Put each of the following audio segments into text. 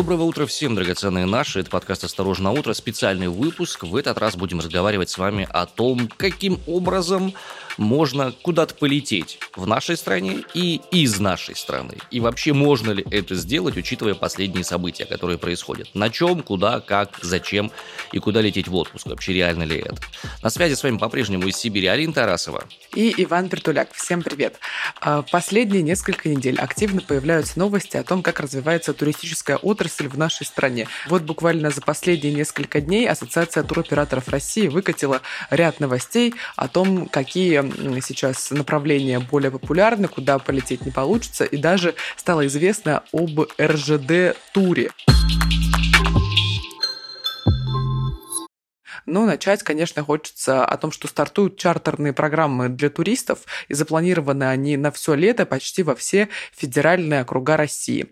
Доброго утра всем, драгоценные наши. Это подкаст «Осторожно утро», специальный выпуск. В этот раз будем разговаривать с вами о том, каким образом можно куда-то полететь в нашей стране и из нашей страны. И вообще можно ли это сделать, учитывая последние события, которые происходят. На чем, куда, как, зачем и куда лететь в отпуск. Вообще реально ли это? На связи с вами по-прежнему из Сибири Алина Тарасова. И Иван Притуляк. Всем привет. А, последние несколько недель активно появляются новости о том, как развивается туристическая отрасль в нашей стране. Вот буквально за последние несколько дней Ассоциация туроператоров России выкатила ряд новостей о том, какие сейчас направления более популярны, куда полететь не получится, и даже стало известно об РЖД-туре. Но начать, конечно, хочется о том, что стартуют чартерные программы для туристов, и запланированы они на все лето почти во все федеральные округа России.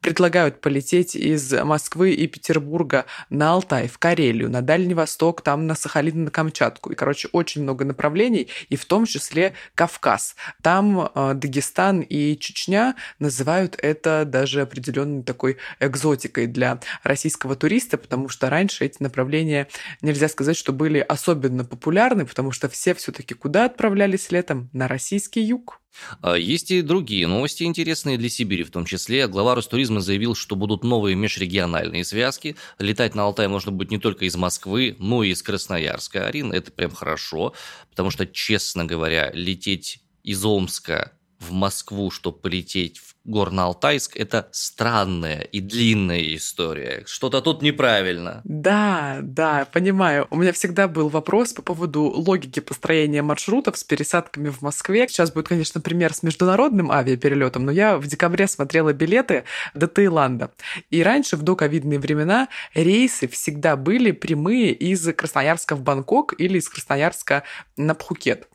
Предлагают полететь из Москвы и Петербурга на Алтай, в Карелию, на Дальний Восток, там на Сахалин, на Камчатку. И, короче, очень много направлений, и в том числе Кавказ. Там э, Дагестан и Чечня называют это даже определенной такой экзотикой для российского туриста, потому что раньше эти направления нельзя сказать что были особенно популярны, потому что все все-таки куда отправлялись летом? На российский юг. А, есть и другие новости, интересные для Сибири в том числе. Глава Ростуризма заявил, что будут новые межрегиональные связки. Летать на Алтай можно будет не только из Москвы, но и из Красноярска. Арин, это прям хорошо, потому что, честно говоря, лететь из Омска в Москву, чтобы полететь в Горно-Алтайск – это странная и длинная история. Что-то тут неправильно. Да, да, понимаю. У меня всегда был вопрос по поводу логики построения маршрутов с пересадками в Москве. Сейчас будет, конечно, пример с международным авиаперелетом, но я в декабре смотрела билеты до Таиланда. И раньше, в доковидные времена, рейсы всегда были прямые из Красноярска в Бангкок или из Красноярска на Пхукет.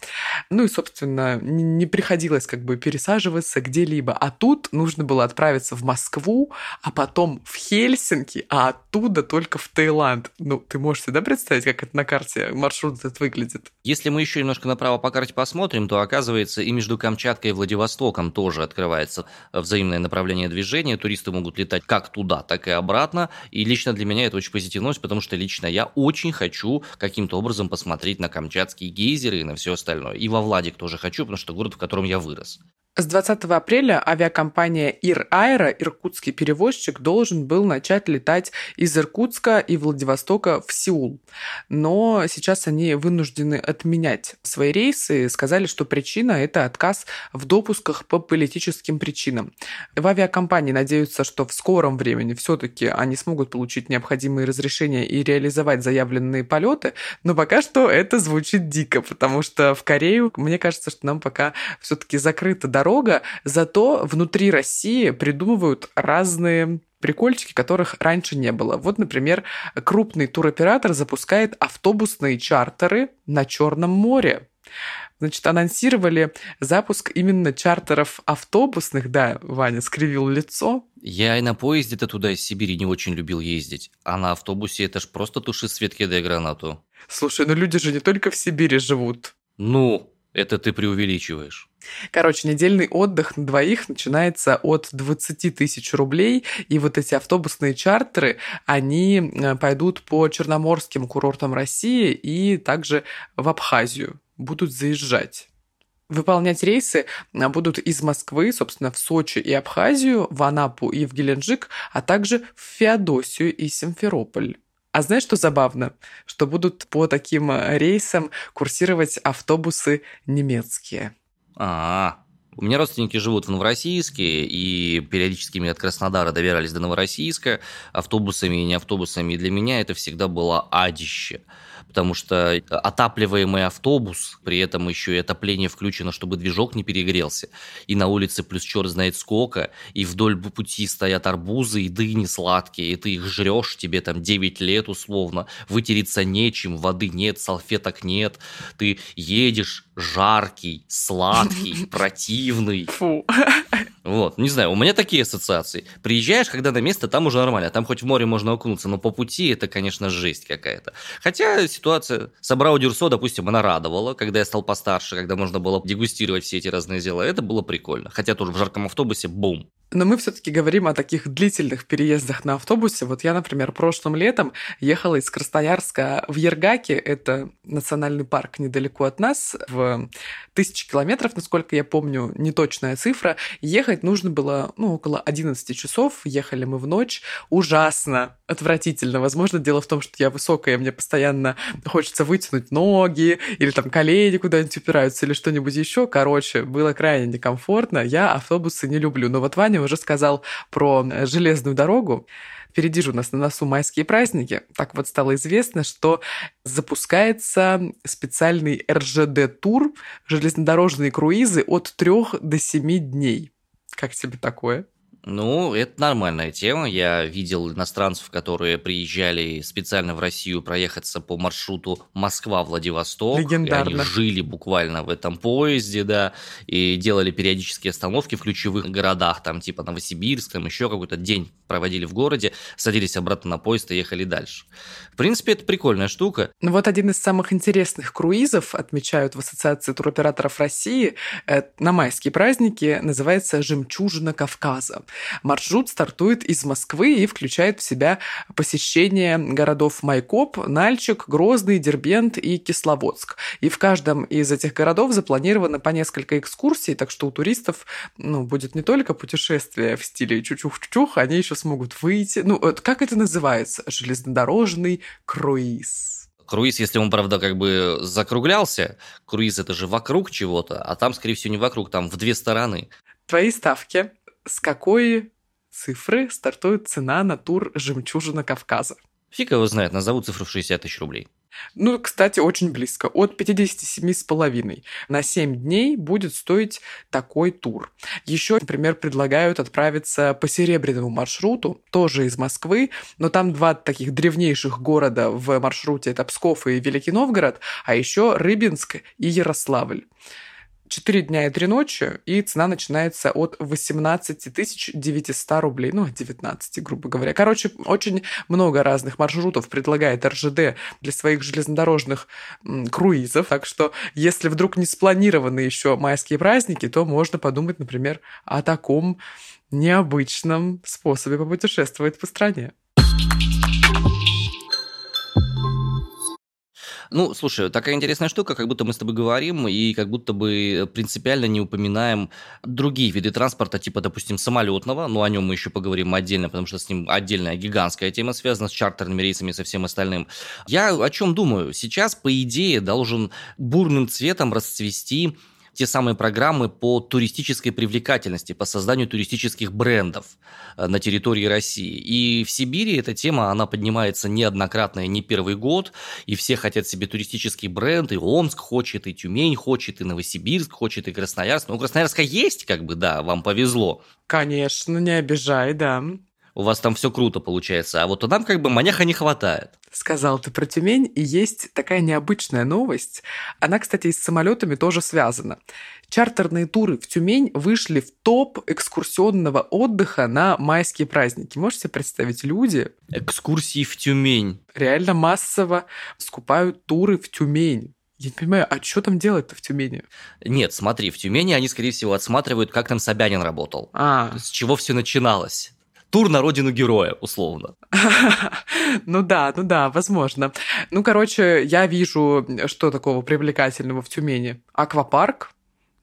Ну и, собственно, не приходилось как бы пересаживаться где-либо. А тут тут нужно было отправиться в Москву, а потом в Хельсинки, а оттуда только в Таиланд. Ну, ты можешь себе да, представить, как это на карте маршрут этот выглядит? Если мы еще немножко направо по карте посмотрим, то оказывается и между Камчаткой и Владивостоком тоже открывается взаимное направление движения. Туристы могут летать как туда, так и обратно. И лично для меня это очень позитивно, потому что лично я очень хочу каким-то образом посмотреть на камчатские гейзеры и на все остальное. И во Владик тоже хочу, потому что город, в котором я вырос. С 20 апреля авиакомпания Ир Аэро, иркутский перевозчик, должен был начать летать из Иркутска и Владивостока в Сеул. Но сейчас они вынуждены отменять свои рейсы. Сказали, что причина – это отказ в допусках по политическим причинам. В авиакомпании надеются, что в скором времени все-таки они смогут получить необходимые разрешения и реализовать заявленные полеты. Но пока что это звучит дико, потому что в Корею, мне кажется, что нам пока все-таки закрыта дорога дорога, зато внутри России придумывают разные прикольчики, которых раньше не было. Вот, например, крупный туроператор запускает автобусные чартеры на Черном море. Значит, анонсировали запуск именно чартеров автобусных. Да, Ваня скривил лицо. Я и на поезде-то туда из Сибири не очень любил ездить. А на автобусе это ж просто туши свет, кидай гранату. Слушай, ну люди же не только в Сибири живут. Ну, это ты преувеличиваешь. Короче, недельный отдых на двоих начинается от 20 тысяч рублей, и вот эти автобусные чартеры, они э, пойдут по черноморским курортам России и также в Абхазию будут заезжать. Выполнять рейсы э, будут из Москвы, собственно, в Сочи и Абхазию, в Анапу и в Геленджик, а также в Феодосию и Симферополь. А знаешь, что забавно? Что будут по таким э, рейсам курсировать автобусы немецкие. А, у меня родственники живут в Новороссийске, и периодически мне от Краснодара добирались до Новороссийска автобусами и не автобусами. И для меня это всегда было адище потому что отапливаемый автобус, при этом еще и отопление включено, чтобы движок не перегрелся, и на улице плюс черт знает сколько, и вдоль пути стоят арбузы и дыни сладкие, и ты их жрешь, тебе там 9 лет условно, вытереться нечем, воды нет, салфеток нет, ты едешь жаркий, сладкий, противный. Фу. Вот, не знаю, у меня такие ассоциации. Приезжаешь, когда на место, там уже нормально, там хоть в море можно окунуться, но по пути это, конечно, жесть какая-то. Хотя ситуация с Абрау Дюрсо, допустим, она радовала, когда я стал постарше, когда можно было дегустировать все эти разные дела, это было прикольно. Хотя тоже в жарком автобусе, бум, но мы все-таки говорим о таких длительных переездах на автобусе. Вот я, например, прошлым летом ехала из Красноярска в Ергаке, это национальный парк недалеко от нас, в тысячи километров, насколько я помню, неточная цифра. Ехать нужно было, ну, около 11 часов. Ехали мы в ночь. Ужасно, отвратительно. Возможно, дело в том, что я высокая, мне постоянно хочется вытянуть ноги, или там колени куда-нибудь упираются, или что-нибудь еще. Короче, было крайне некомфортно. Я автобусы не люблю. Но вот Ваня уже сказал про э, железную дорогу. Впереди же у нас на носу майские праздники. Так вот стало известно, что запускается специальный РЖД-тур, железнодорожные круизы от трех до семи дней. Как тебе такое? Ну, это нормальная тема. Я видел иностранцев, которые приезжали специально в Россию проехаться по маршруту Москва-Владивосток. Легендарно. И они жили буквально в этом поезде, да, и делали периодические остановки в ключевых городах, там типа Новосибирск, там еще какой-то день проводили в городе, садились обратно на поезд и ехали дальше. В принципе, это прикольная штука. Ну вот один из самых интересных круизов, отмечают в Ассоциации туроператоров России, э, на майские праздники, называется «Жемчужина Кавказа». Маршрут стартует из Москвы и включает в себя посещение городов Майкоп, Нальчик, Грозный, Дербент и Кисловодск. И в каждом из этих городов запланировано по несколько экскурсий, так что у туристов ну, будет не только путешествие в стиле чучух-чучух, они еще смогут выйти. Ну, как это называется? Железнодорожный круиз. Круиз, если он, правда, как бы закруглялся, круиз это же вокруг чего-то, а там, скорее всего, не вокруг, там в две стороны. Твои ставки с какой цифры стартует цена на тур «Жемчужина Кавказа»? Фиг его знает, назову цифру в 60 тысяч рублей. Ну, кстати, очень близко. От 57,5 на 7 дней будет стоить такой тур. Еще, например, предлагают отправиться по серебряному маршруту, тоже из Москвы, но там два таких древнейших города в маршруте, это Псков и Великий Новгород, а еще Рыбинск и Ярославль. 4 дня и 3 ночи, и цена начинается от 18 900 рублей, ну, 19, грубо говоря. Короче, очень много разных маршрутов предлагает РЖД для своих железнодорожных круизов, так что если вдруг не спланированы еще майские праздники, то можно подумать, например, о таком необычном способе попутешествовать по стране. Ну, слушай, такая интересная штука, как будто мы с тобой говорим и как будто бы принципиально не упоминаем другие виды транспорта, типа, допустим, самолетного, но о нем мы еще поговорим отдельно, потому что с ним отдельная гигантская тема связана с чартерными рейсами и со всем остальным. Я о чем думаю? Сейчас, по идее, должен бурным цветом расцвести те самые программы по туристической привлекательности, по созданию туристических брендов э, на территории России. И в Сибири эта тема, она поднимается неоднократно не первый год, и все хотят себе туристический бренд, и Омск хочет, и Тюмень хочет, и Новосибирск хочет, и Красноярск. Ну, Красноярска есть, как бы, да, вам повезло. Конечно, не обижай, да у вас там все круто получается, а вот нам как бы маняха не хватает. Сказал ты про Тюмень, и есть такая необычная новость. Она, кстати, и с самолетами тоже связана. Чартерные туры в Тюмень вышли в топ экскурсионного отдыха на майские праздники. Можете представить, люди... Экскурсии в Тюмень. Реально массово скупают туры в Тюмень. Я не понимаю, а что там делать-то в Тюмени? Нет, смотри, в Тюмени они, скорее всего, отсматривают, как там Собянин работал. А. С чего все начиналось тур на родину героя, условно. Ну да, ну да, возможно. Ну, короче, я вижу, что такого привлекательного в Тюмени. Аквапарк,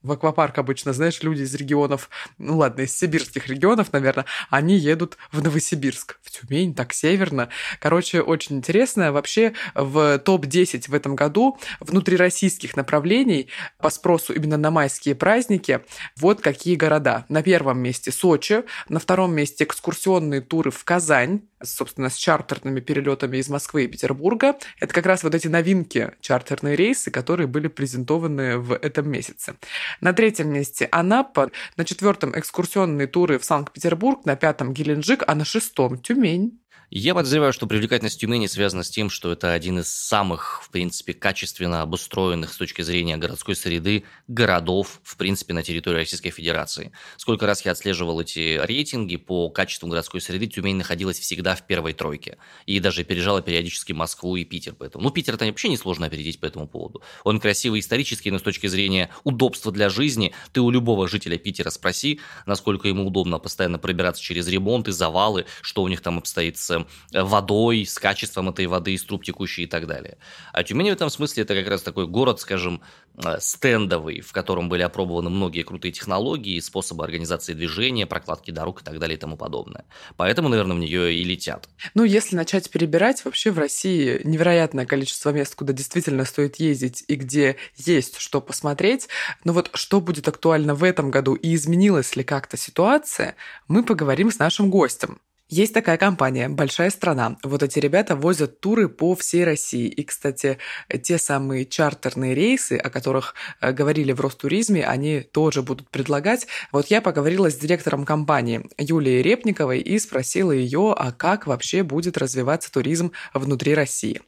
в аквапарк обычно, знаешь, люди из регионов, ну ладно, из сибирских регионов, наверное, они едут в Новосибирск, в Тюмень, так северно. Короче, очень интересно. Вообще в топ-10 в этом году внутрироссийских направлений по спросу именно на майские праздники вот какие города. На первом месте Сочи, на втором месте экскурсионные туры в Казань, собственно, с чартерными перелетами из Москвы и Петербурга. Это как раз вот эти новинки, чартерные рейсы, которые были презентованы в этом месяце. На третьем месте Анапа, на четвертом экскурсионные туры в Санкт-Петербург, на пятом Геленджик, а на шестом Тюмень. Я подозреваю, что привлекательность Тюмени связана с тем, что это один из самых, в принципе, качественно обустроенных с точки зрения городской среды городов, в принципе, на территории Российской Федерации. Сколько раз я отслеживал эти рейтинги по качеству городской среды, Тюмень находилась всегда в первой тройке. И даже переезжала периодически Москву и Питер. Поэтому. Ну, Питер-то вообще несложно опередить по этому поводу. Он красивый исторически, но с точки зрения удобства для жизни, ты у любого жителя Питера спроси, насколько ему удобно постоянно пробираться через ремонты, завалы, что у них там обстоит с Э, водой, с качеством этой воды из труб текущей и так далее. А Тюмень в этом смысле это как раз такой город, скажем, э, стендовый, в котором были опробованы многие крутые технологии, способы организации движения, прокладки дорог и так далее и тому подобное. Поэтому, наверное, в нее и летят. Ну, если начать перебирать, вообще в России невероятное количество мест, куда действительно стоит ездить и где есть что посмотреть. Но вот что будет актуально в этом году и изменилась ли как-то ситуация, мы поговорим с нашим гостем. Есть такая компания «Большая страна». Вот эти ребята возят туры по всей России. И, кстати, те самые чартерные рейсы, о которых э, говорили в Ростуризме, они тоже будут предлагать. Вот я поговорила с директором компании Юлией Репниковой и спросила ее, а как вообще будет развиваться туризм внутри России.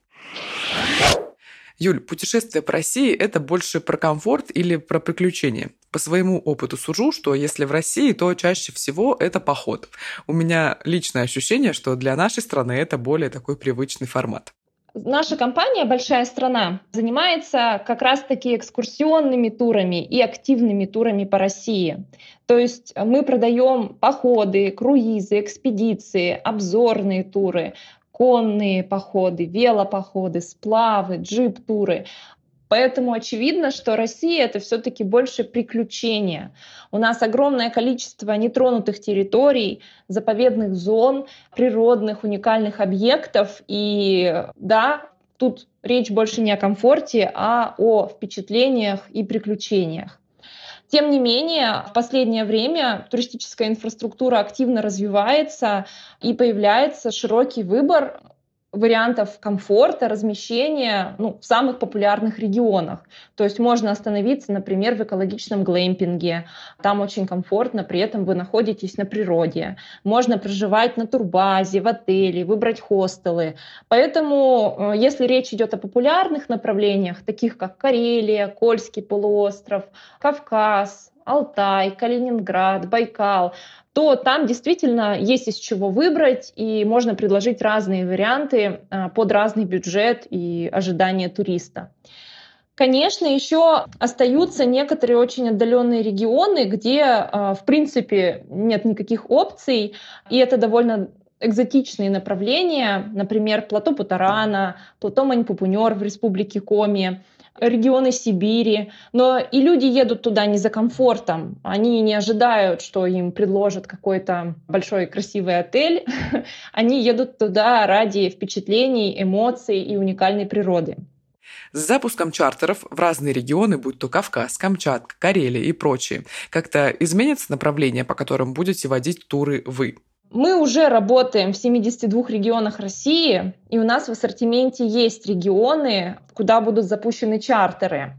Юль, путешествие по России – это больше про комфорт или про приключения? По своему опыту сужу, что если в России, то чаще всего это поход. У меня личное ощущение, что для нашей страны это более такой привычный формат. Наша компания «Большая страна» занимается как раз-таки экскурсионными турами и активными турами по России. То есть мы продаем походы, круизы, экспедиции, обзорные туры, конные походы, велопоходы, сплавы, джип-туры. Поэтому очевидно, что Россия это все-таки больше приключения. У нас огромное количество нетронутых территорий, заповедных зон, природных уникальных объектов. И да, тут речь больше не о комфорте, а о впечатлениях и приключениях. Тем не менее, в последнее время туристическая инфраструктура активно развивается и появляется широкий выбор вариантов комфорта, размещения ну, в самых популярных регионах. То есть можно остановиться, например, в экологичном глэмпинге. Там очень комфортно, при этом вы находитесь на природе. Можно проживать на турбазе, в отеле, выбрать хостелы. Поэтому, э, если речь идет о популярных направлениях, таких как Карелия, Кольский полуостров, Кавказ, Алтай, Калининград, Байкал, то там действительно есть из чего выбрать, и можно предложить разные варианты а, под разный бюджет и ожидания туриста. Конечно, еще остаются некоторые очень отдаленные регионы, где, а, в принципе, нет никаких опций, и это довольно экзотичные направления, например, плато Путарана, плато Мань-Пупунер в республике Коми, регионы Сибири, но и люди едут туда не за комфортом, они не ожидают, что им предложат какой-то большой красивый отель, они едут туда ради впечатлений, эмоций и уникальной природы. С запуском чартеров в разные регионы, будь то Кавказ, Камчатка, Карелия и прочие, как-то изменится направление, по которым будете водить туры вы? Мы уже работаем в 72 регионах России, и у нас в ассортименте есть регионы, куда будут запущены чартеры.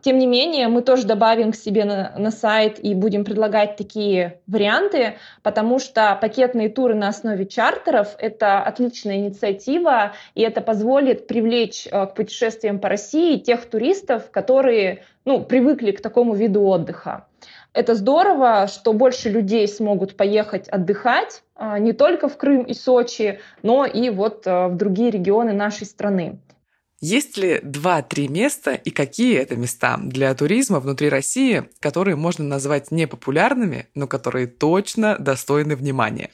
Тем не менее, мы тоже добавим к себе на, на сайт и будем предлагать такие варианты, потому что пакетные туры на основе чартеров — это отличная инициатива, и это позволит привлечь э, к путешествиям по России тех туристов, которые ну, привыкли к такому виду отдыха. Это здорово, что больше людей смогут поехать отдыхать а, не только в Крым и Сочи, но и вот а, в другие регионы нашей страны. Есть ли два-три места и какие это места для туризма внутри России, которые можно назвать непопулярными, но которые точно достойны внимания?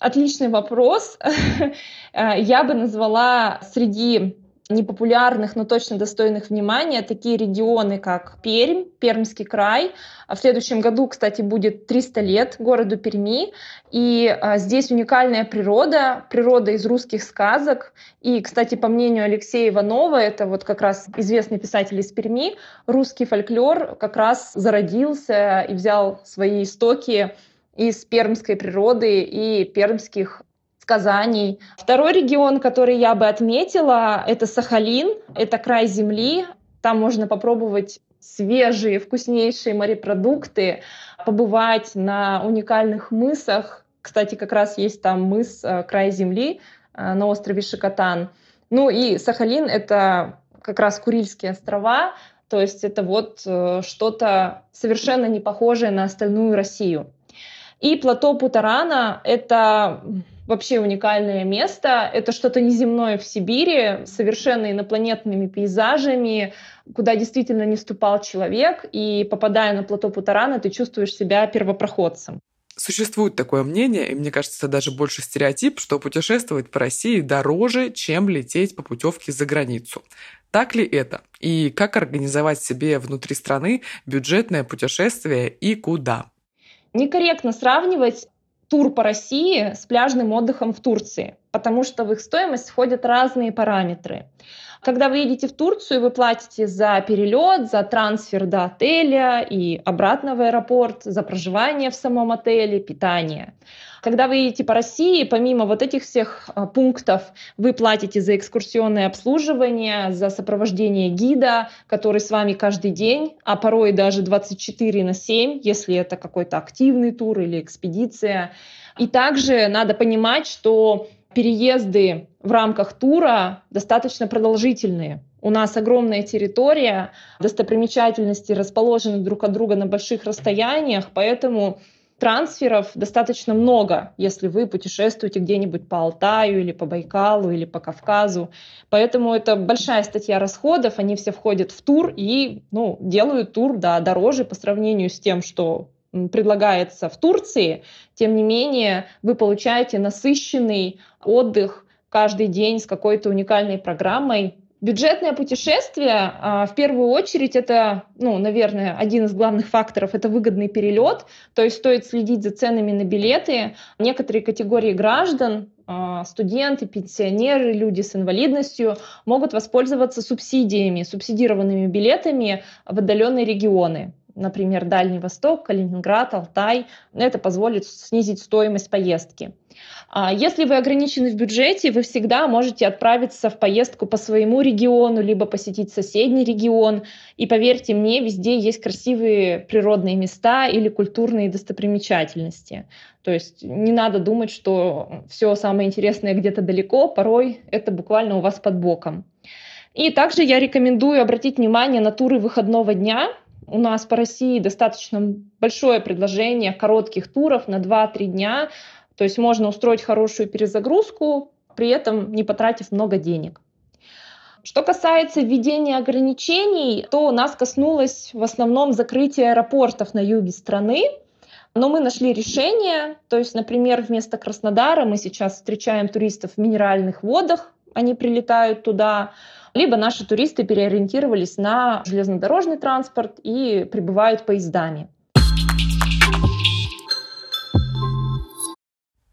Отличный вопрос. Я бы назвала среди непопулярных, но точно достойных внимания, такие регионы, как Пермь, Пермский край. В следующем году, кстати, будет 300 лет городу Перми, и а, здесь уникальная природа, природа из русских сказок. И, кстати, по мнению Алексея Иванова, это вот как раз известный писатель из Перми, русский фольклор как раз зародился и взял свои истоки из пермской природы и пермских сказаний. Второй регион, который я бы отметила, это Сахалин, это край земли. Там можно попробовать свежие, вкуснейшие морепродукты, побывать на уникальных мысах. Кстати, как раз есть там мыс э, «Край земли», на острове Шикотан. Ну и Сахалин — это как раз Курильские острова, то есть это вот что-то совершенно не похожее на остальную Россию. И плато Путарана — это вообще уникальное место. Это что-то неземное в Сибири, совершенно инопланетными пейзажами, куда действительно не ступал человек. И попадая на плато Путарана, ты чувствуешь себя первопроходцем. Существует такое мнение, и мне кажется, даже больше стереотип, что путешествовать по России дороже, чем лететь по путевке за границу. Так ли это? И как организовать себе внутри страны бюджетное путешествие и куда? Некорректно сравнивать тур по России с пляжным отдыхом в Турции, потому что в их стоимость входят разные параметры. Когда вы едете в Турцию, вы платите за перелет, за трансфер до отеля и обратно в аэропорт, за проживание в самом отеле, питание. Когда вы едете по России, помимо вот этих всех а, пунктов, вы платите за экскурсионное обслуживание, за сопровождение гида, который с вами каждый день, а порой даже 24 на 7, если это какой-то активный тур или экспедиция. И также надо понимать, что переезды в рамках тура достаточно продолжительные. У нас огромная территория, достопримечательности расположены друг от друга на больших расстояниях, поэтому трансферов достаточно много, если вы путешествуете где-нибудь по Алтаю или по Байкалу или по Кавказу. Поэтому это большая статья расходов, они все входят в тур и ну, делают тур да, дороже по сравнению с тем, что предлагается в Турции. Тем не менее, вы получаете насыщенный отдых каждый день с какой-то уникальной программой, Бюджетное путешествие, а, в первую очередь, это, ну, наверное, один из главных факторов, это выгодный перелет, то есть стоит следить за ценами на билеты. Некоторые категории граждан, а, студенты, пенсионеры, люди с инвалидностью могут воспользоваться субсидиями, субсидированными билетами в отдаленные регионы например, Дальний Восток, Калининград, Алтай. Это позволит снизить стоимость поездки. А если вы ограничены в бюджете, вы всегда можете отправиться в поездку по своему региону, либо посетить соседний регион. И поверьте мне, везде есть красивые природные места или культурные достопримечательности. То есть не надо думать, что все самое интересное где-то далеко, порой это буквально у вас под боком. И также я рекомендую обратить внимание на туры выходного дня, у нас по России достаточно большое предложение коротких туров на 2-3 дня. То есть можно устроить хорошую перезагрузку, при этом не потратив много денег. Что касается введения ограничений, то нас коснулось в основном закрытия аэропортов на юге страны. Но мы нашли решение. То есть, например, вместо Краснодара мы сейчас встречаем туристов в минеральных водах, они прилетают туда либо наши туристы переориентировались на железнодорожный транспорт и прибывают поездами.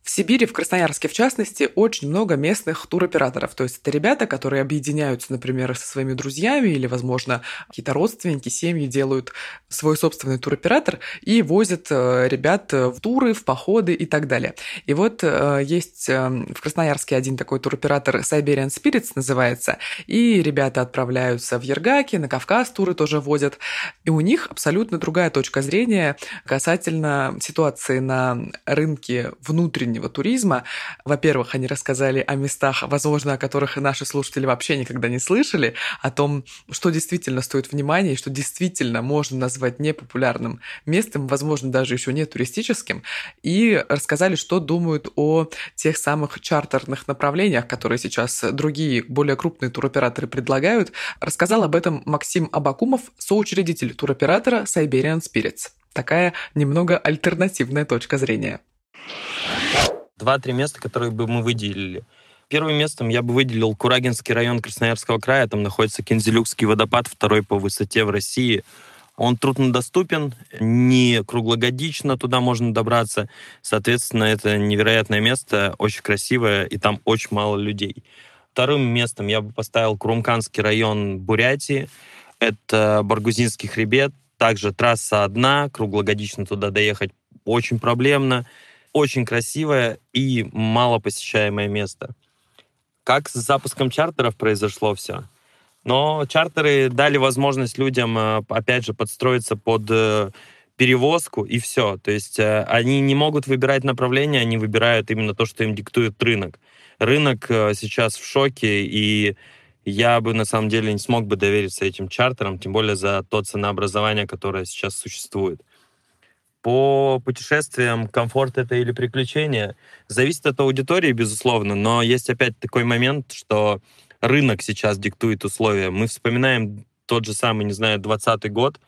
Сибири, в Красноярске в частности, очень много местных туроператоров. То есть это ребята, которые объединяются, например, со своими друзьями или, возможно, какие-то родственники, семьи делают свой собственный туроператор и возят э, ребят в туры, в походы и так далее. И вот э, есть э, в Красноярске один такой туроператор Siberian Spirits называется, и ребята отправляются в Ергаки, на Кавказ туры тоже возят. И у них абсолютно другая точка зрения касательно ситуации на рынке внутреннего туризма. Во-первых, они рассказали о местах, возможно, о которых наши слушатели вообще никогда не слышали, о том, что действительно стоит внимания и что действительно можно назвать непопулярным местом, возможно, даже еще не туристическим, и рассказали, что думают о тех самых чартерных направлениях, которые сейчас другие, более крупные туроператоры предлагают. Рассказал об этом Максим Абакумов, соучредитель туроператора Siberian Spirits. Такая немного альтернативная точка зрения два-три места, которые бы мы выделили. Первым местом я бы выделил Курагинский район Красноярского края. Там находится Кензелюкский водопад, второй по высоте в России. Он труднодоступен, не круглогодично туда можно добраться. Соответственно, это невероятное место, очень красивое, и там очень мало людей. Вторым местом я бы поставил Крумканский район Бурятии. Это Баргузинский хребет. Также трасса одна, круглогодично туда доехать очень проблемно очень красивое и малопосещаемое место. Как с запуском чартеров произошло все? Но чартеры дали возможность людям, э, опять же, подстроиться под э, перевозку и все. То есть э, они не могут выбирать направление, они выбирают именно то, что им диктует рынок. рынок сейчас в шоке, и я бы на самом деле не смог бы довериться этим чартерам, тем более за то ценообразование, которое сейчас существует. По путешествиям, комфорт это или приключения, зависит от аудитории, безусловно, но есть опять такой момент, что рынок сейчас диктует условия. Мы вспоминаем тот же самый, не знаю, 20 год,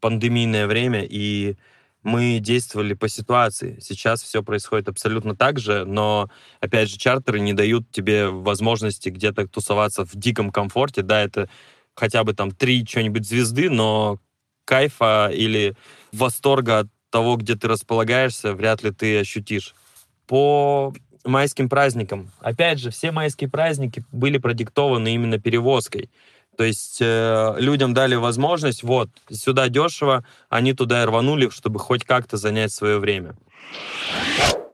пандемийное время, и мы действовали по ситуации. Сейчас все происходит абсолютно так же, но, опять же, чартеры не дают тебе возможности где-то тусоваться в диком комфорте. Да, это хотя бы там три что-нибудь звезды, но кайфа или восторга от того, где ты располагаешься, вряд ли ты ощутишь. По майским праздникам. Опять же, все майские праздники были продиктованы именно перевозкой. То есть э, людям дали возможность, вот, сюда дешево, они туда и рванули, чтобы хоть как-то занять свое время.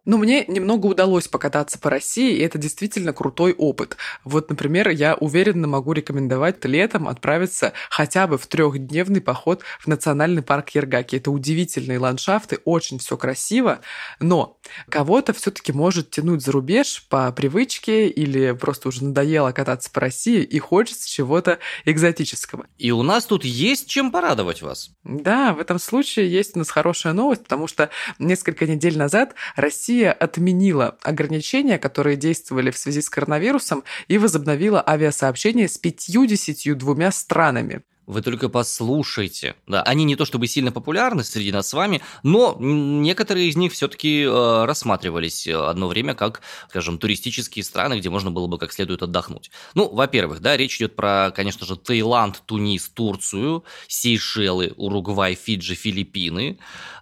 Но мне немного удалось покататься по России, и это действительно крутой опыт. Вот, например, я уверенно могу рекомендовать летом отправиться хотя бы в трехдневный поход в национальный парк Ергаки. Это удивительные ландшафты, очень все красиво, но кого-то все-таки может тянуть за рубеж по привычке или просто уже надоело кататься по России и хочется чего-то экзотического. И у нас тут есть чем порадовать вас. Да, в этом случае есть у нас хорошая новость, потому что несколько недель назад Россия Россия отменила ограничения, которые действовали в связи с коронавирусом, и возобновила авиасообщение с 52 странами. Вы только послушайте. Да, они не то чтобы сильно популярны среди нас с вами, но некоторые из них все-таки э, рассматривались э, одно время как, скажем, туристические страны, где можно было бы как следует отдохнуть. Ну, во-первых, да, речь идет про, конечно же, Таиланд, Тунис, Турцию, Сейшелы, Уругвай, Фиджи, Филиппины.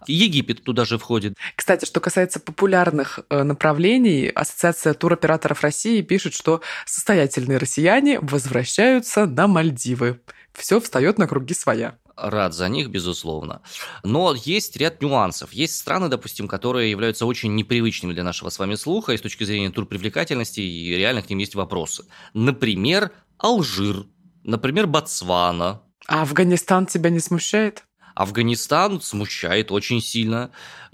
Египет туда же входит. Кстати, что касается популярных э, направлений, Ассоциация туроператоров России пишет, что состоятельные россияне возвращаются на Мальдивы все встает на круги своя рад за них, безусловно. Но есть ряд нюансов. Есть страны, допустим, которые являются очень непривычными для нашего с вами слуха, и с точки зрения турпривлекательности, и реально к ним есть вопросы. Например, Алжир, например, Ботсвана. А Афганистан тебя не смущает? Афганистан смущает очень сильно.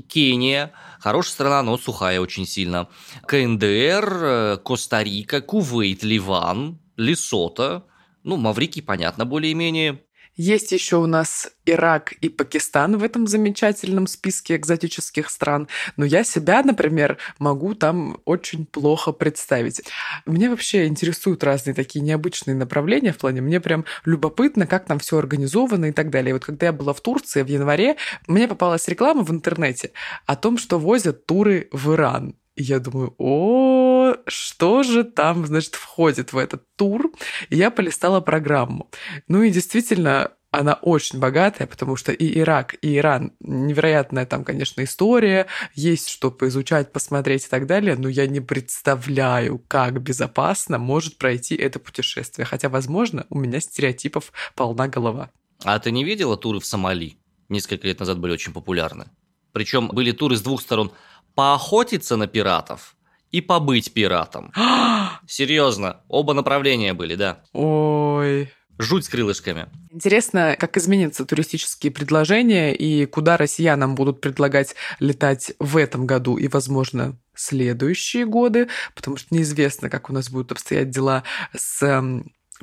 Кения хорошая страна, но сухая очень сильно. КНДР, э, Коста-Рика, Кувейт, Ливан, Лесото – ну, Маврикий, понятно, более-менее. Есть еще у нас Ирак и Пакистан в этом замечательном списке экзотических стран, но я себя, например, могу там очень плохо представить. Мне вообще интересуют разные такие необычные направления в плане, мне прям любопытно, как там все организовано и так далее. И вот когда я была в Турции в январе, мне попалась реклама в интернете о том, что возят туры в Иран. Я думаю, о, что же там, значит, входит в этот тур? Я полистала программу. Ну и действительно, она очень богатая, потому что и Ирак, и Иран невероятная там, конечно, история, есть что поизучать, посмотреть и так далее, но я не представляю, как безопасно может пройти это путешествие. Хотя, возможно, у меня стереотипов полна голова. А ты не видела туры в Сомали? Несколько лет назад были очень популярны. Причем были туры с двух сторон поохотиться на пиратов и побыть пиратом. Серьезно, оба направления были, да. Ой. Жуть с крылышками. Интересно, как изменятся туристические предложения и куда россиянам будут предлагать летать в этом году и, возможно, следующие годы, потому что неизвестно, как у нас будут обстоять дела с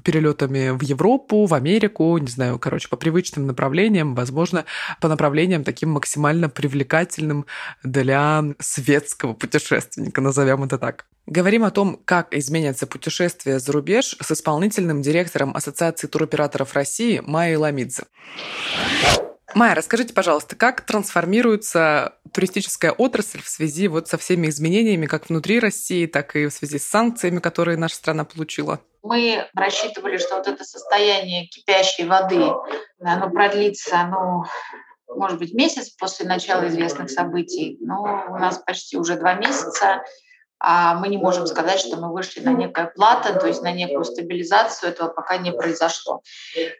перелетами в Европу, в Америку, не знаю, короче, по привычным направлениям, возможно, по направлениям таким максимально привлекательным для светского путешественника, назовем это так. Говорим о том, как изменятся путешествия за рубеж с исполнительным директором Ассоциации туроператоров России Майей Ламидзе. Майя, расскажите, пожалуйста, как трансформируется туристическая отрасль в связи вот со всеми изменениями как внутри России, так и в связи с санкциями, которые наша страна получила? Мы рассчитывали, что вот это состояние кипящей воды, оно продлится, ну, может быть, месяц после начала известных событий, но у нас почти уже два месяца, мы не можем сказать, что мы вышли на некое плато, то есть на некую стабилизацию, этого пока не произошло.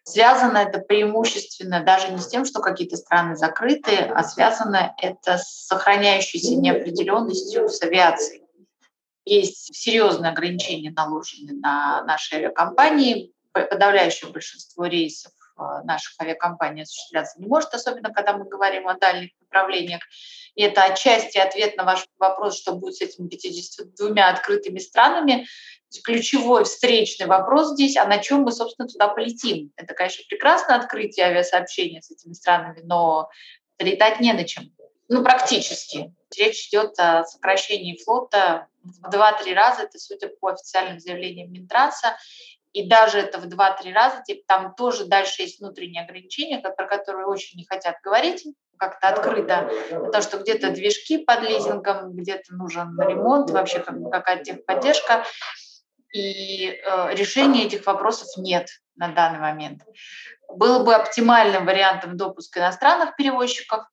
Связано это преимущественно даже не с тем, что какие-то страны закрыты, а связано это с сохраняющейся неопределенностью с авиацией. Есть серьезные ограничения наложены на наши авиакомпании. Подавляющее большинство рейсов наших авиакомпаний осуществляться не может, особенно когда мы говорим о дальних направлениях. И это отчасти ответ на ваш вопрос, что будет с этими 52 открытыми странами. Ключевой встречный вопрос здесь, а на чем мы, собственно, туда полетим? Это, конечно, прекрасно открытие авиасообщения с этими странами, но летать не на чем. Ну, практически. Речь идет о сокращении флота в 2-3 раза, это судя по официальным заявлениям Минтранса, и даже это в 2-3 раза, типа, там тоже дальше есть внутренние ограничения, про которые очень не хотят говорить, как-то открыто, потому что где-то движки под лизингом, где-то нужен ремонт, вообще как бы какая-то техподдержка, и э, решения этих вопросов нет на данный момент. Было бы оптимальным вариантом допуск иностранных перевозчиков,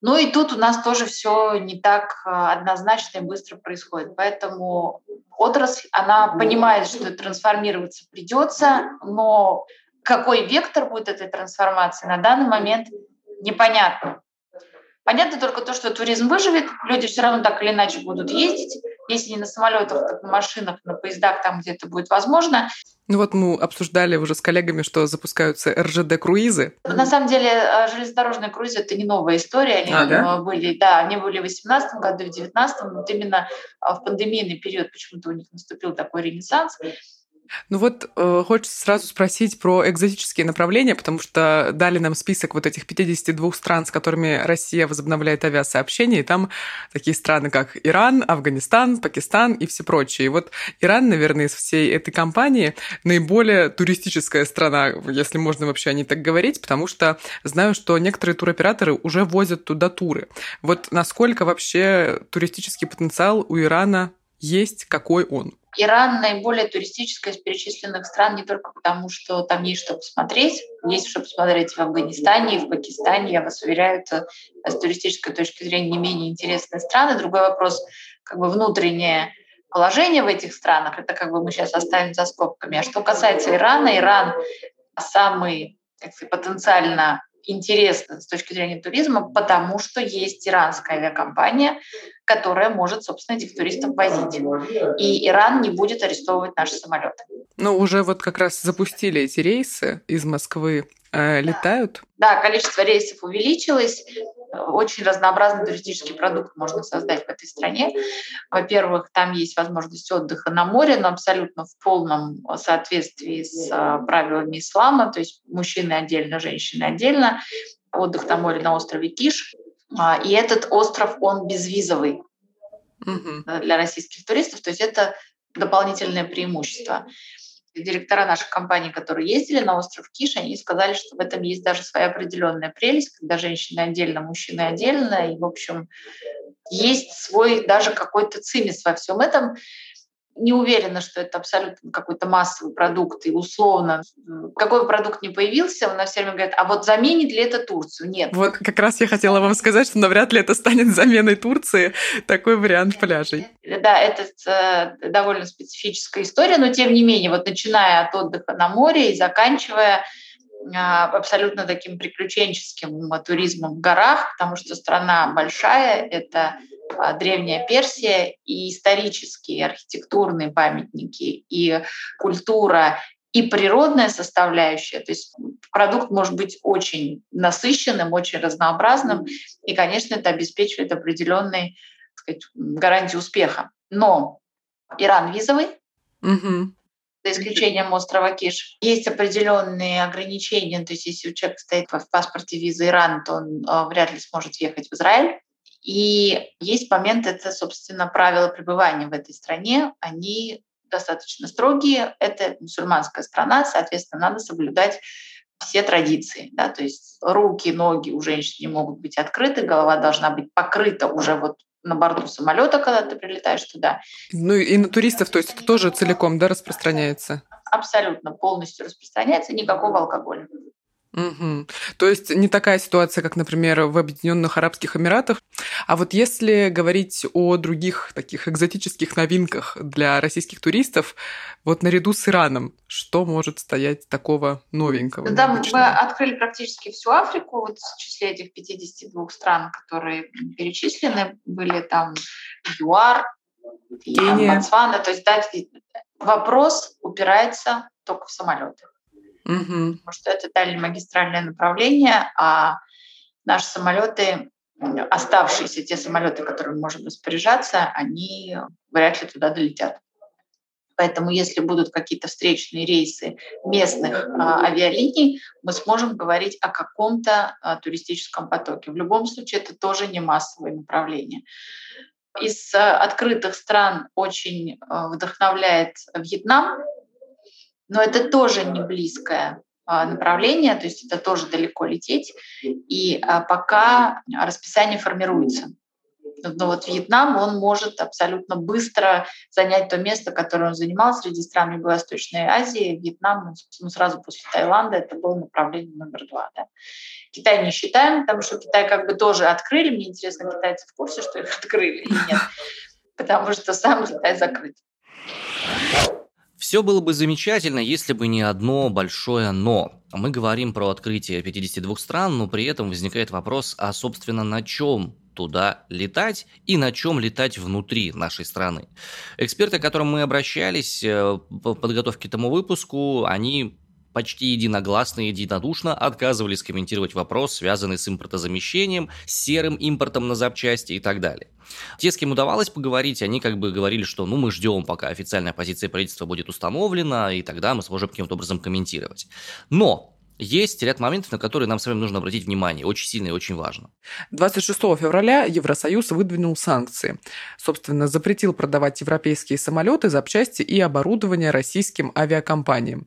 ну и тут у нас тоже все не так э, однозначно и быстро происходит. Поэтому отрасль, она понимает, что трансформироваться придется, но какой вектор будет этой трансформации на данный момент непонятно. Понятно только то, что туризм выживет, люди все равно так или иначе будут ездить, если не на самолетах, так на машинах, на поездах, там где это будет возможно. Ну вот мы обсуждали уже с коллегами, что запускаются РЖД-круизы. На самом деле э, железнодорожные круизы – это не новая история. Они а, да? были, да, они были в 2018 году, в 2019, вот именно э, в пандемийный период почему-то у них наступил такой ренессанс. Ну вот э, хочется сразу спросить про экзотические направления, потому что дали нам список вот этих 52 стран, с которыми Россия возобновляет авиасообщение, и там такие страны, как Иран, Афганистан, Пакистан и все прочие. И вот Иран, наверное, из всей этой компании наиболее туристическая страна, если можно вообще о ней так говорить, потому что знаю, что некоторые туроператоры уже возят туда туры. Вот насколько вообще туристический потенциал у Ирана есть, какой он? Иран наиболее туристическая из перечисленных стран не только потому, что там есть что посмотреть, есть что посмотреть в Афганистане, и в Пакистане. Я вас уверяю, это с туристической точки зрения не менее интересные страны. Другой вопрос, как бы внутреннее положение в этих странах, это как бы мы сейчас оставим за скобками. А что касается Ирана, Иран самый как сказать, потенциально интересно с точки зрения туризма, потому что есть иранская авиакомпания, которая может, собственно, этих туристов возить. И Иран не будет арестовывать наши самолеты. Ну, уже вот как раз запустили эти рейсы из Москвы. Э, летают? Да, количество рейсов увеличилось. Очень разнообразный туристический продукт можно создать в этой стране. Во-первых, там есть возможность отдыха на море, но абсолютно в полном соответствии с а, правилами ислама, то есть мужчины отдельно, женщины отдельно. Отдых на море на острове Киш. А, и этот остров, он безвизовый угу. для российских туристов, то есть это дополнительное преимущество директора нашей компании, которые ездили на остров Киш, они сказали, что в этом есть даже своя определенная прелесть, когда женщины отдельно, мужчины отдельно, и, в общем, есть свой даже какой-то цимис во всем этом не уверена, что это абсолютно какой-то массовый продукт, и условно, какой продукт не появился, у нас все время говорят, а вот заменит ли это Турцию? Нет. Вот как раз я хотела вам сказать, что навряд ли это станет заменой Турции, такой вариант пляжей. Да, это э, довольно специфическая история, но тем не менее, вот начиная от отдыха на море и заканчивая абсолютно таким приключенческим туризмом в горах, потому что страна большая, это а, Древняя Персия, и исторические, архитектурные памятники, и культура, и природная составляющая. То есть продукт может быть очень насыщенным, очень разнообразным, и, конечно, это обеспечивает определенные сказать, гарантии успеха. Но Иран визовый, угу за исключением острова Киш. Есть определенные ограничения, то есть если у человека стоит в паспорте визы Иран, то он а, вряд ли сможет въехать в Израиль. И есть момент, это, собственно, правила пребывания в этой стране, они достаточно строгие. Это мусульманская страна, соответственно, надо соблюдать все традиции. Да? То есть руки, ноги у женщин не могут быть открыты, голова должна быть покрыта уже вот на борту самолета, когда ты прилетаешь туда. Ну и на туристов, то есть это тоже целиком, да, распространяется? Абсолютно, полностью распространяется, никакого алкоголя. Угу. То есть не такая ситуация, как, например, в Объединенных Арабских Эмиратах. А вот если говорить о других таких экзотических новинках для российских туристов, вот наряду с Ираном, что может стоять такого новенького? Да, мы открыли практически всю Африку, вот в числе этих 52 стран, которые перечислены, были там ЮАР, Ботсвана. То есть да, вопрос упирается только в самолеты. Угу. потому что это дальнемагистральное направление, а наши самолеты, оставшиеся те самолеты, которыми мы можем распоряжаться, они вряд ли туда долетят. Поэтому если будут какие-то встречные рейсы местных а, авиалиний, мы сможем говорить о каком-то а, туристическом потоке. В любом случае это тоже не массовое направление. Из а, открытых стран очень а, вдохновляет Вьетнам, но это тоже не близкое а, направление, то есть это тоже далеко лететь. И а, пока расписание формируется. Но вот Вьетнам, он может абсолютно быстро занять то место, которое он занимал среди стран Юго-Восточной Азии. Вьетнам, ну, сразу после Таиланда, это было направление номер два. Да. Китай не считаем, потому что Китай как бы тоже открыли. Мне интересно, китайцы в курсе, что их открыли или нет, потому что сам Китай закрыт. Все было бы замечательно, если бы не одно большое «но». Мы говорим про открытие 52 стран, но при этом возникает вопрос, а собственно на чем туда летать и на чем летать внутри нашей страны. Эксперты, к которым мы обращались э, по подготовке к этому выпуску, они почти единогласно и единодушно отказывались комментировать вопрос, связанный с импортозамещением, с серым импортом на запчасти и так далее. Те, с кем удавалось поговорить, они как бы говорили, что ну мы ждем, пока официальная позиция правительства будет установлена, и тогда мы сможем каким-то образом комментировать. Но есть ряд моментов, на которые нам с вами нужно обратить внимание. Очень сильно и очень важно. 26 февраля Евросоюз выдвинул санкции. Собственно, запретил продавать европейские самолеты, запчасти и оборудование российским авиакомпаниям.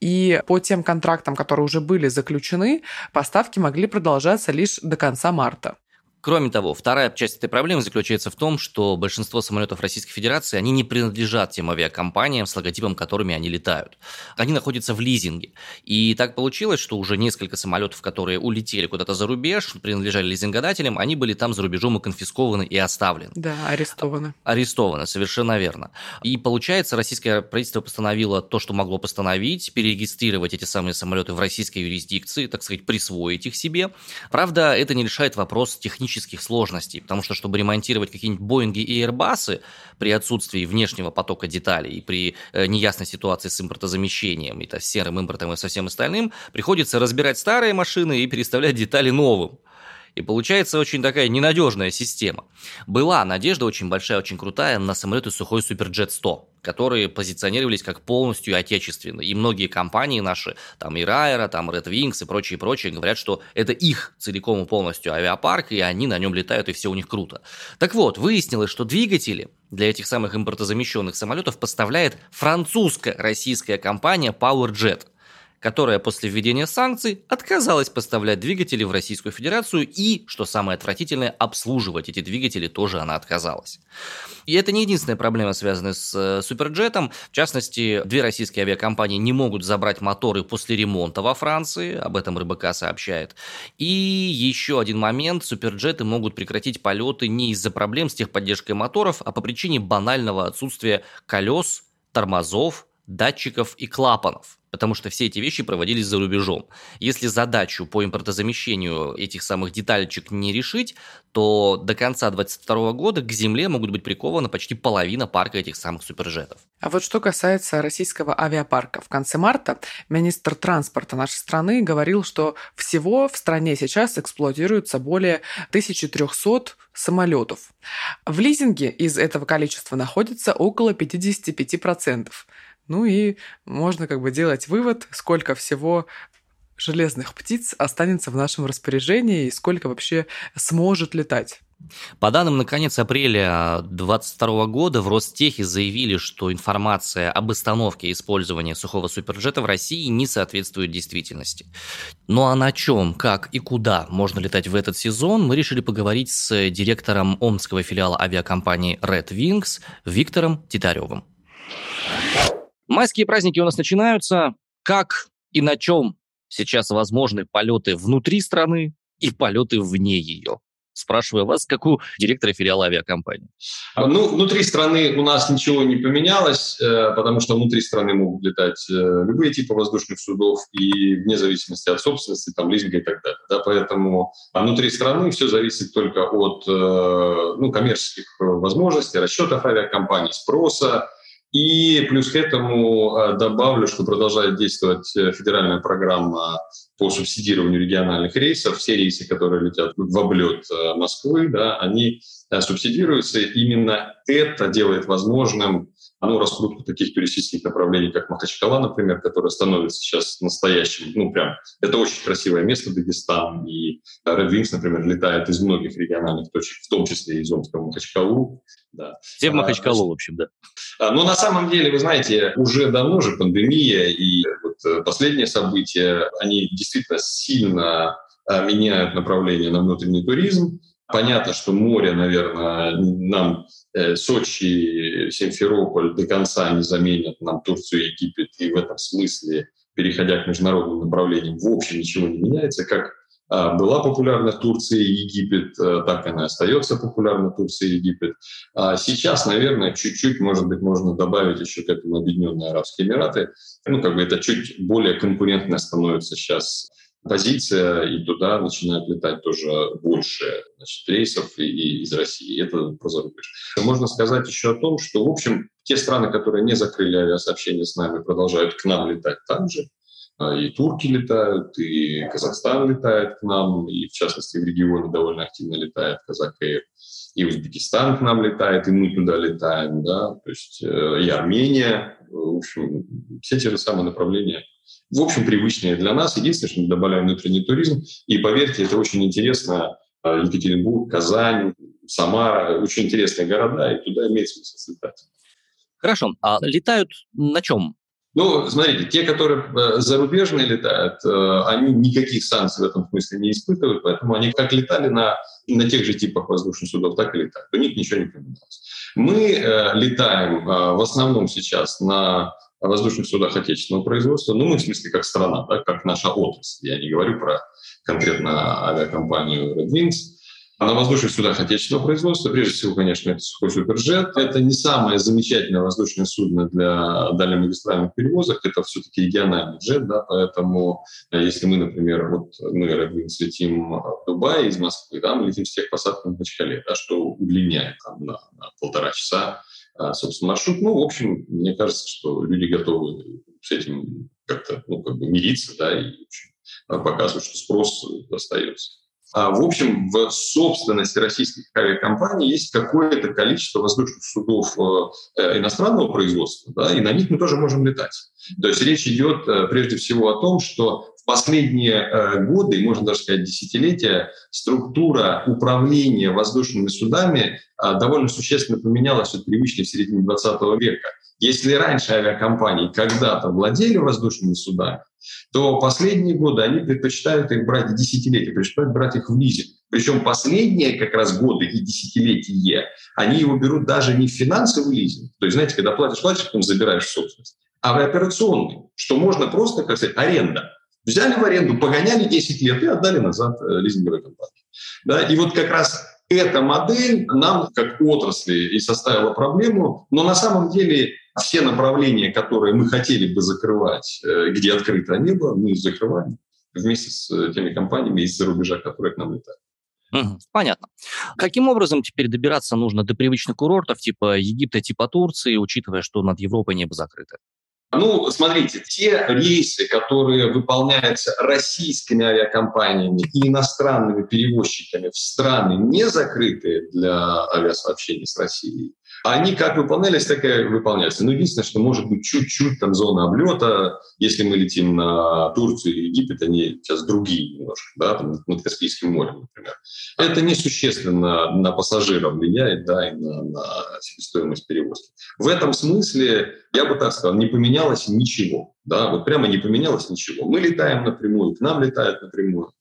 И по тем контрактам, которые уже были заключены, поставки могли продолжаться лишь до конца марта. Кроме того, вторая часть этой проблемы заключается в том, что большинство самолетов Российской Федерации, они не принадлежат тем авиакомпаниям, с логотипом которыми они летают. Они находятся в лизинге. И так получилось, что уже несколько самолетов, которые улетели куда-то за рубеж, принадлежали лизингодателям, они были там за рубежом и конфискованы и оставлены. Да, арестованы. Арестованы, совершенно верно. И получается, российское правительство постановило то, что могло постановить, перерегистрировать эти самые самолеты в российской юрисдикции, так сказать, присвоить их себе. Правда, это не решает вопрос технического технических сложностей, потому что, чтобы ремонтировать какие-нибудь Боинги и Airbus при отсутствии внешнего потока деталей и при э, неясной ситуации с импортозамещением, и то, с серым импортом и со всем остальным, приходится разбирать старые машины и переставлять детали новым. И получается очень такая ненадежная система. Была надежда очень большая, очень крутая на самолеты сухой Суперджет 100, которые позиционировались как полностью отечественные. И многие компании наши, там и Райера, там Red Wings и прочие, прочие, говорят, что это их целиком и полностью авиапарк, и они на нем летают, и все у них круто. Так вот, выяснилось, что двигатели для этих самых импортозамещенных самолетов поставляет французская российская компания PowerJet – которая после введения санкций отказалась поставлять двигатели в Российскую Федерацию и, что самое отвратительное, обслуживать эти двигатели тоже она отказалась. И это не единственная проблема, связанная с э, Суперджетом. В частности, две российские авиакомпании не могут забрать моторы после ремонта во Франции, об этом РБК сообщает. И еще один момент, Суперджеты могут прекратить полеты не из-за проблем с техподдержкой моторов, а по причине банального отсутствия колес, тормозов, датчиков и клапанов потому что все эти вещи проводились за рубежом. Если задачу по импортозамещению этих самых деталечек не решить, то до конца 2022 года к земле могут быть прикованы почти половина парка этих самых суперджетов. А вот что касается российского авиапарка. В конце марта министр транспорта нашей страны говорил, что всего в стране сейчас эксплуатируется более 1300 самолетов. В лизинге из этого количества находится около 55%. Ну и можно как бы делать вывод, сколько всего железных птиц останется в нашем распоряжении и сколько вообще сможет летать. По данным на конец апреля 2022 года в Ростехе заявили, что информация об остановке и использовании сухого суперджета в России не соответствует действительности. Ну а на чем, как и куда можно летать в этот сезон, мы решили поговорить с директором омского филиала авиакомпании Red Wings Виктором Титаревым. Майские праздники у нас начинаются. Как и на чем сейчас возможны полеты внутри страны и полеты вне ее? Спрашиваю вас, как у директора филиала авиакомпании. А, ну, внутри страны у нас ничего не поменялось, э, потому что внутри страны могут летать э, любые типы воздушных судов и вне зависимости от собственности, там, лизинга и так далее. Да, поэтому а внутри страны все зависит только от э, ну, коммерческих возможностей, расчетов авиакомпаний, спроса, И плюс к этому э, добавлю, что продолжает действовать э, федеральная программа по субсидированию региональных рейсов. Все рейсы, которые летят в облет э, Москвы, да, они субсидируются. Именно это делает возможным ну, раскрутку таких туристических направлений, как Махачкала, например, которое становится сейчас настоящим, ну, прям, это очень красивое место, Дагестан, и Red Wings, например, летает из многих региональных точек, в том числе из Омска в Махачкалу. Да. Все в Махачкалу, а, в общем, да. А, но на самом деле, вы знаете, уже давно же пандемия и э, последние события, они действительно сильно а, меняют направление на внутренний туризм. Понятно, что море, наверное, нам э, Сочи, Симферополь до конца не заменят нам Турцию и Египет, и в этом смысле, переходя к международным направлениям, в общем ничего не меняется. Как была популярна Турция и Египет, э, так она и остается популярна Турция и Египет. А сейчас, наверное, чуть-чуть, может быть, можно добавить еще к этому Объединенные Арабские Эмираты. Ну, как бы это чуть более конкурентно становится сейчас позиция, и туда начинают летать тоже больше значит, рейсов и, и из России. Это про зарубеж. Можно сказать еще о том, что, в общем, те страны, которые не закрыли авиасообщение с нами, продолжают к нам летать также. А, и турки летают, и Казахстан летает к нам, и в частности в регионе довольно активно летает Казак И Узбекистан к нам летает, и мы туда летаем, да, то есть э, и Армения, в общем, все те же самые направления в общем, привычные для нас. Единственное, что мы добавляем внутренний туризм. И поверьте, это очень интересно. А, Екатеринбург, Казань, Самара – очень интересные города, и туда имеет смысл слетать. Хорошо. А летают на чем? Ну, смотрите, те, которые э, зарубежные летают, э, они никаких санкций в этом смысле не испытывают, поэтому они как летали на, на тех же типах воздушных судов, так и летают. У них ничего не поменялось. Мы э, летаем в основном сейчас на воздушных судах отечественного производства, ну, мы в смысле как страна, да, как наша отрасль. Я не говорю про конкретно авиакомпанию Red Wings. А на воздушных судах отечественного производства, прежде всего, конечно, это сухой суперджет. Это не самое замечательное воздушное судно для дальнемагистральных перевозок, это все-таки региональный джет, да, поэтому э, если мы, например, вот мы, Red Wings, летим в Дубай из Москвы, да, мы летим с тех посадкой на Махачкале, да, что удлиняет там, на, на полтора часа а, собственно, маршрут. Ну, в общем, мне кажется, что люди готовы с этим как-то ну, как бы мириться, да, и общем, что спрос остается. А, в общем, в собственности российских авиакомпаний есть какое-то количество воздушных судов э, иностранного производства, да, и на них мы тоже можем летать. То есть речь идет э, прежде всего о том, что в последние э, годы, можно даже сказать десятилетия, структура управления воздушными судами довольно существенно поменялась от привычной в середине 20 века. Если раньше авиакомпании когда-то владели воздушными судами, то последние годы они предпочитают их брать десятилетия, предпочитают брать их в лизинг. Причем последние как раз годы и десятилетия они его берут даже не в финансовый лизинг, то есть, знаете, когда платишь, платишь, потом забираешь собственность, а в операционный, что можно просто, как сказать, аренда. Взяли в аренду, погоняли 10 лет и отдали назад э, лизинговой компании. Да? И вот как раз эта модель нам, как отрасли, и составила проблему, но на самом деле все направления, которые мы хотели бы закрывать, э, где открыто не было, мы закрываем вместе с э, теми компаниями из-за рубежа, которые к нам летают. Угу, понятно. Каким образом теперь добираться нужно до привычных курортов типа Египта, типа Турции, учитывая, что над Европой небо закрыто? Ну, смотрите, те рейсы, которые выполняются российскими авиакомпаниями и иностранными перевозчиками в страны, не закрытые для авиасообщений с Россией, они как выполнялись, так и выполняются. Но единственное, что может быть чуть-чуть там зона облета, если мы летим на Турцию или Египет, они сейчас другие немножко, да, там над Каспийским морем, например. Это несущественно на пассажиров влияет, да, и на, на себестоимость перевозки. В этом смысле, я бы так сказал, не поменялось ничего, да, вот прямо не поменялось ничего. Мы летаем напрямую, к нам летают напрямую.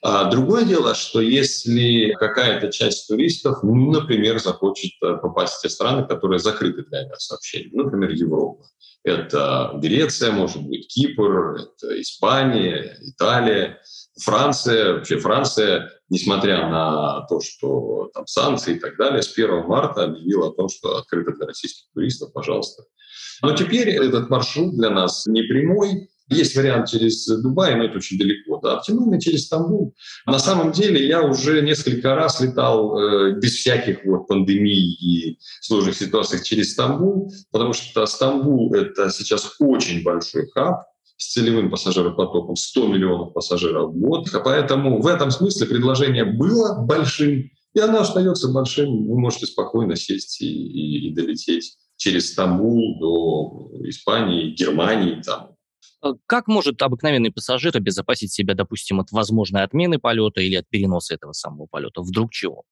А другое дело, что если какая-то часть туристов, ну, например, захочет э, попасть в те страны, которые закрыты для авиасообщений, например, Европа, это Греция, может быть, Кипр, это Испания, Италия, Франция. Вообще Франция, несмотря на то, что там санкции и так далее, с 1 марта объявила о том, что открыто для российских туристов, пожалуйста. Но теперь этот маршрут для нас не прямой, Есть вариант через Дубай, но это очень далеко. Да. Оптимально через Стамбул. На самом деле я уже несколько раз летал э, без всяких вот пандемий и сложных ситуаций через Стамбул, потому что Стамбул – это сейчас очень большой хаб, с целевым пассажиропотоком 100 миллионов пассажиров в год. Поэтому в этом смысле предложение было большим, и оно остается большим. Вы можете спокойно сесть и, и, и долететь через Стамбул до Испании, Германии, там, Э, как может обыкновенный пассажир обезопасить себя, допустим, от возможной отмены полета или от переноса этого самого полета? Вдруг чего?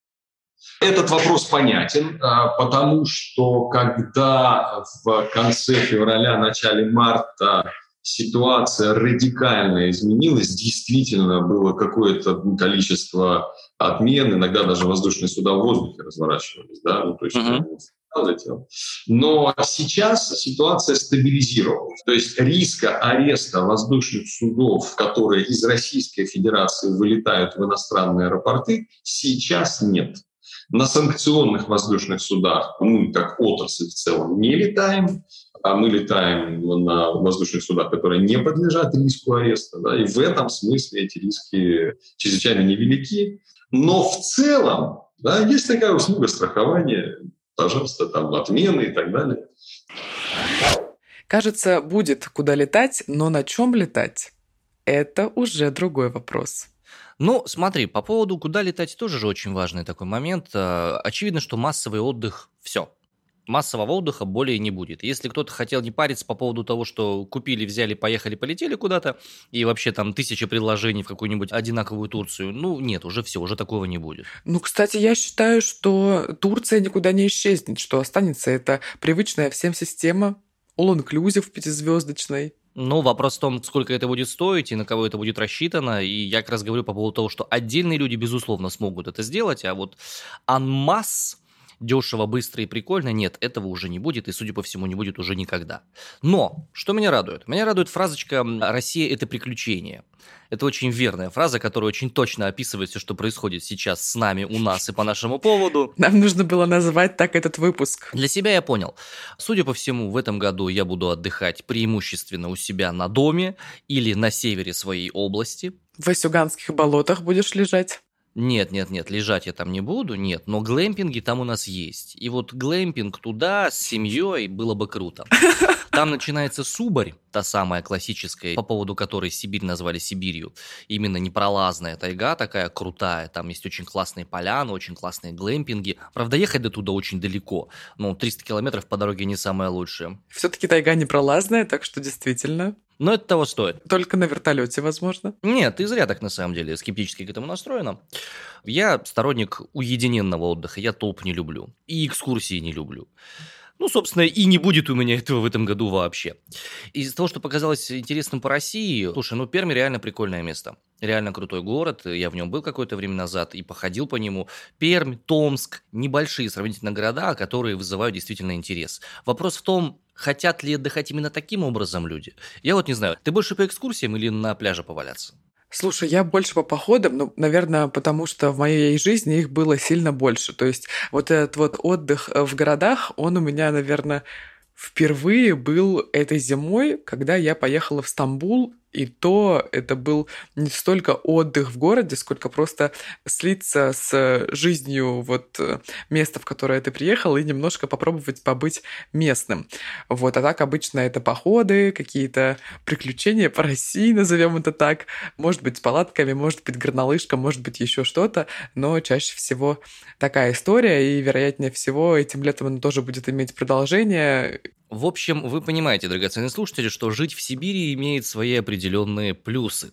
Этот вопрос понятен, а, потому что когда в конце февраля, начале марта ситуация радикально изменилась, действительно было какое-то количество отмен, иногда даже воздушные суда в воздухе разворачивались, да, ну, то есть uh-huh залетел. Но сейчас ситуация стабилизировалась. То есть риска ареста воздушных судов, которые из Российской Федерации вылетают в иностранные аэропорты, сейчас нет. На санкционных воздушных судах мы, как отрасль в целом, не летаем, а мы летаем на воздушных судах, которые не подлежат риску ареста. Да, и в этом смысле эти риски чрезвычайно невелики. Но в целом да, есть такая услуга страхования пожалуйста, там отмены и так далее. Кажется, будет куда летать, но на чем летать? Это уже другой вопрос. Ну, смотри, по поводу куда летать тоже же очень важный такой момент. Э, очевидно, что массовый отдых – все массового отдыха более не будет. Если кто-то хотел не париться по поводу того, что купили, взяли, поехали, полетели куда-то, и вообще там тысячи предложений в какую-нибудь одинаковую Турцию, ну нет, уже все, уже такого не будет. Ну, кстати, я считаю, что Турция никуда не исчезнет, что останется это привычная всем система, all-inclusive пятизвездочной. Ну, вопрос в том, сколько это будет стоить и на кого это будет рассчитано. И я как раз говорю по поводу того, что отдельные люди, безусловно, смогут это сделать, а вот анмасс дешево, быстро и прикольно. Нет, этого уже не будет, и, судя по всему, не будет уже никогда. Но, что меня радует? Меня радует фразочка «Россия – это приключение». Это очень верная фраза, которая очень точно описывает все, что происходит сейчас с нами, у нас и по нашему поводу. Нам нужно было назвать так этот выпуск. Для себя я понял. Судя по всему, в этом году я буду отдыхать преимущественно у себя на доме или на севере своей области. В Васюганских болотах будешь лежать? Нет, нет, нет, лежать я там не буду, нет, но глэмпинги там у нас есть. И вот глэмпинг туда с семьей было бы круто. Там начинается Субарь, та самая классическая, по поводу которой Сибирь назвали Сибирью. Именно непролазная тайга такая крутая, там есть очень классные поляны, очень классные глэмпинги. Правда, ехать до туда очень далеко, ну, 300 километров по дороге не самое лучшее. Все-таки тайга непролазная, так что действительно. Но это того стоит. Только на вертолете, возможно. Нет, ты зря так на самом деле скептически к этому настроена. Я сторонник уединенного отдыха, я толп не люблю. И экскурсии не люблю. Ну, собственно, и не будет у меня этого в этом году вообще. Из того, что показалось интересным по России, слушай, ну, Перми реально прикольное место. Реально крутой город. Я в нем был какое-то время назад и походил по нему. Пермь, Томск, небольшие сравнительно города, которые вызывают действительно интерес. Вопрос в том, хотят ли отдыхать именно таким образом люди. Я вот не знаю, ты больше по экскурсиям или на пляже поваляться? Слушай, я больше по походам, ну, наверное, потому что в моей жизни их было сильно больше. То есть вот этот вот отдых в городах, он у меня, наверное, впервые был этой зимой, когда я поехала в Стамбул и то это был не столько отдых в городе, сколько просто слиться с жизнью вот э, места, в которое ты приехал, и немножко попробовать побыть местным. Вот, а так обычно это походы, какие-то приключения по России, назовем это так. Может быть, с палатками, может быть, горнолыжка, может быть, еще что-то, но чаще всего такая история, и, вероятнее всего, этим летом она тоже будет иметь продолжение. В общем, вы понимаете, драгоценные слушатели, что жить в Сибири имеет свои определенные плюсы.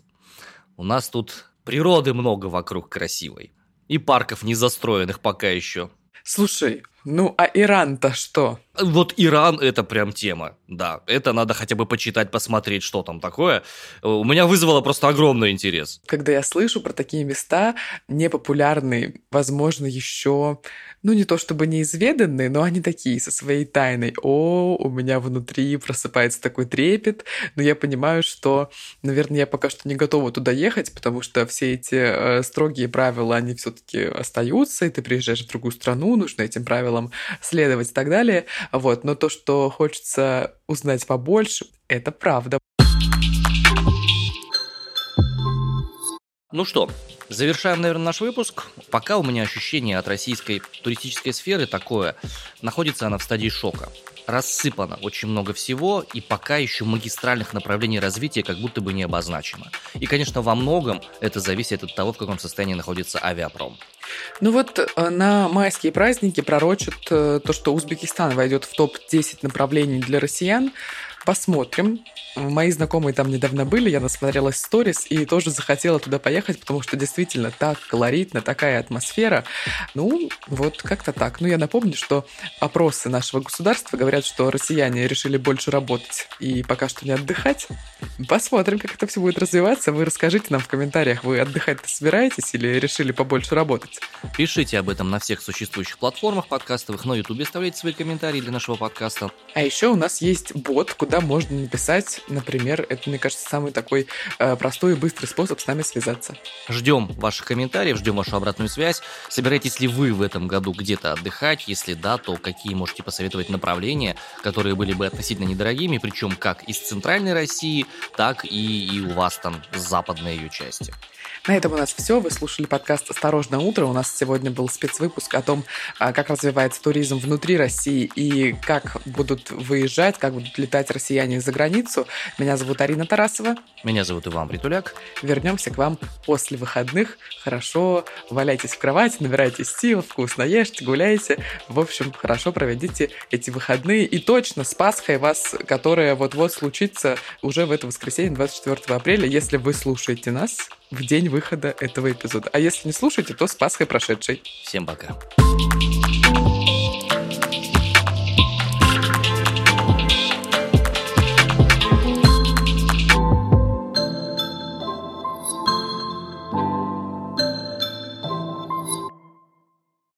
У нас тут природы много вокруг красивой. И парков не застроенных пока еще. Слушай, ну а Иран-то что? Вот Иран это прям тема, да. Это надо хотя бы почитать, посмотреть, что там такое. У меня вызвало просто огромный интерес. Когда я слышу про такие места, непопулярные, возможно, еще, ну не то чтобы неизведанные, но они такие, со своей тайной. О, у меня внутри просыпается такой трепет, но я понимаю, что, наверное, я пока что не готова туда ехать, потому что все эти э, строгие правила, они все-таки остаются, и ты приезжаешь в другую страну, нужно этим правилам правилам следовать и так далее. Вот. Но то, что хочется узнать побольше, это правда. Ну что, завершаем, наверное, наш выпуск. Пока у меня ощущение от российской туристической сферы такое. Находится она в стадии шока. Рассыпано очень много всего, и пока еще магистральных направлений развития как будто бы не обозначено. И, конечно, во многом это зависит от того, в каком состоянии находится авиапром. Ну вот э, на майские праздники пророчат э, то, что Узбекистан войдет в топ-10 направлений для россиян. Посмотрим. Мои знакомые там недавно были, я насмотрелась сторис и тоже захотела туда поехать, потому что действительно так колоритно, такая атмосфера. Ну, вот как-то так. Ну, я напомню, что опросы нашего государства говорят, что россияне решили больше работать и пока что не отдыхать. Посмотрим, как это все будет развиваться. Вы расскажите нам в комментариях, вы отдыхать-то собираетесь или решили побольше работать? Пишите об этом на всех существующих платформах подкастовых, на YouTube оставляйте свои комментарии для нашего подкаста. А еще у нас есть бот, куда можно написать например, это, мне кажется, самый такой э, простой и быстрый способ с нами связаться. Ждем ваших комментариев, ждем вашу обратную связь. Собираетесь ли вы в этом году где-то отдыхать? Если да, то какие можете посоветовать направления, которые были бы относительно недорогими, причем как из центральной России, так и, и у вас там западной ее части. На этом у нас все. Вы слушали подкаст «Осторожно утро». У нас сегодня был спецвыпуск о том, а, как развивается туризм внутри России и как будут выезжать, как будут летать россияне за границу. Меня зовут Арина Тарасова. Меня зовут Иван Притуляк. Вернемся к вам после выходных. Хорошо, валяйтесь в кровати, набирайте сил, вкусно ешьте, гуляйте. В общем, хорошо проведите эти выходные. И точно с Пасхой вас, которая вот-вот случится уже в это воскресенье, 24 апреля, если вы слушаете нас в день выхода этого эпизода. А если не слушаете, то с Пасхой прошедшей. Всем пока.